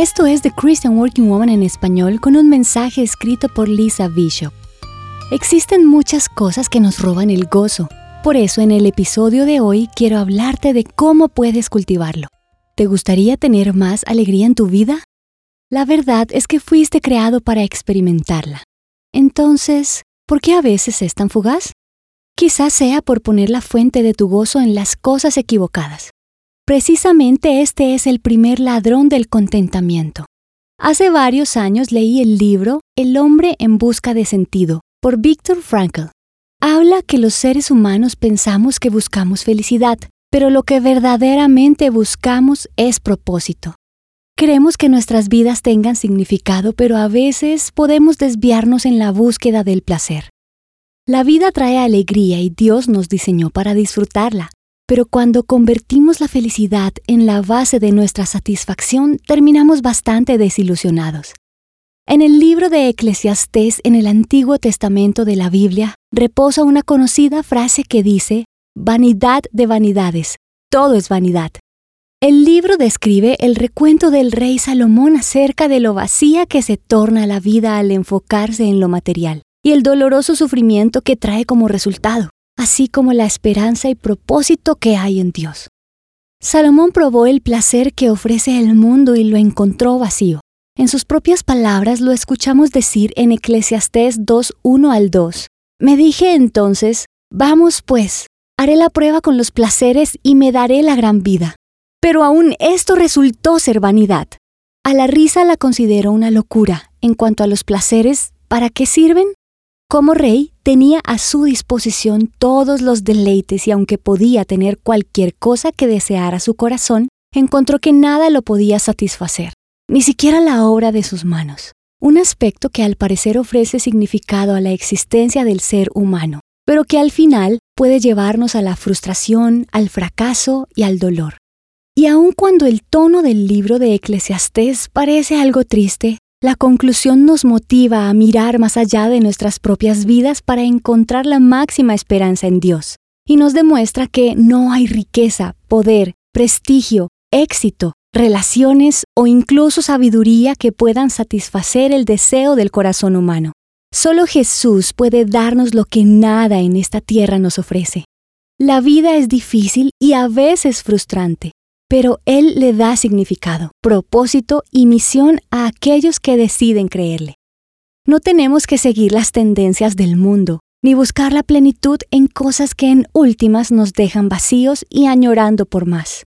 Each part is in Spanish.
Esto es The Christian Working Woman en español con un mensaje escrito por Lisa Bishop. Existen muchas cosas que nos roban el gozo. Por eso en el episodio de hoy quiero hablarte de cómo puedes cultivarlo. ¿Te gustaría tener más alegría en tu vida? La verdad es que fuiste creado para experimentarla. Entonces, ¿por qué a veces es tan fugaz? Quizás sea por poner la fuente de tu gozo en las cosas equivocadas. Precisamente este es el primer ladrón del contentamiento. Hace varios años leí el libro El hombre en busca de sentido por Viktor Frankl. Habla que los seres humanos pensamos que buscamos felicidad, pero lo que verdaderamente buscamos es propósito. Queremos que nuestras vidas tengan significado, pero a veces podemos desviarnos en la búsqueda del placer. La vida trae alegría y Dios nos diseñó para disfrutarla. Pero cuando convertimos la felicidad en la base de nuestra satisfacción, terminamos bastante desilusionados. En el libro de Eclesiastés en el Antiguo Testamento de la Biblia reposa una conocida frase que dice, Vanidad de vanidades, todo es vanidad. El libro describe el recuento del rey Salomón acerca de lo vacía que se torna la vida al enfocarse en lo material y el doloroso sufrimiento que trae como resultado así como la esperanza y propósito que hay en Dios. Salomón probó el placer que ofrece el mundo y lo encontró vacío. En sus propias palabras lo escuchamos decir en Eclesiastés 2.1 al 2. Me dije entonces, vamos pues, haré la prueba con los placeres y me daré la gran vida. Pero aún esto resultó ser vanidad. A la risa la considero una locura. En cuanto a los placeres, ¿para qué sirven? Como rey, tenía a su disposición todos los deleites y aunque podía tener cualquier cosa que deseara su corazón, encontró que nada lo podía satisfacer, ni siquiera la obra de sus manos, un aspecto que al parecer ofrece significado a la existencia del ser humano, pero que al final puede llevarnos a la frustración, al fracaso y al dolor. Y aun cuando el tono del libro de Eclesiastés parece algo triste, la conclusión nos motiva a mirar más allá de nuestras propias vidas para encontrar la máxima esperanza en Dios, y nos demuestra que no hay riqueza, poder, prestigio, éxito, relaciones o incluso sabiduría que puedan satisfacer el deseo del corazón humano. Solo Jesús puede darnos lo que nada en esta tierra nos ofrece. La vida es difícil y a veces frustrante, pero Él le da significado, propósito y misión a aquellos que deciden creerle. No tenemos que seguir las tendencias del mundo, ni buscar la plenitud en cosas que en últimas nos dejan vacíos y añorando por más.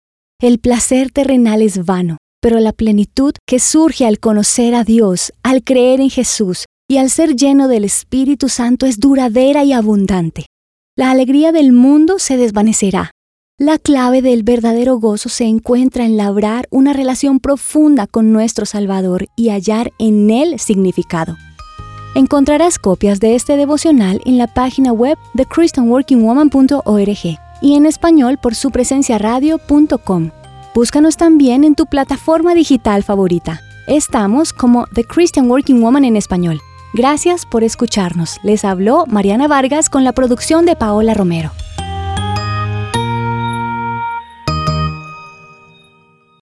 El placer terrenal es vano, pero la plenitud que surge al conocer a Dios, al creer en Jesús y al ser lleno del Espíritu Santo es duradera y abundante. La alegría del mundo se desvanecerá, la clave del verdadero gozo se encuentra en labrar una relación profunda con nuestro Salvador y hallar en él significado. Encontrarás copias de este devocional en la página web de christianworkingwoman.org y en español por su presencia radio.com. Búscanos también en tu plataforma digital favorita. Estamos como The Christian Working Woman en español. Gracias por escucharnos. Les habló Mariana Vargas con la producción de Paola Romero.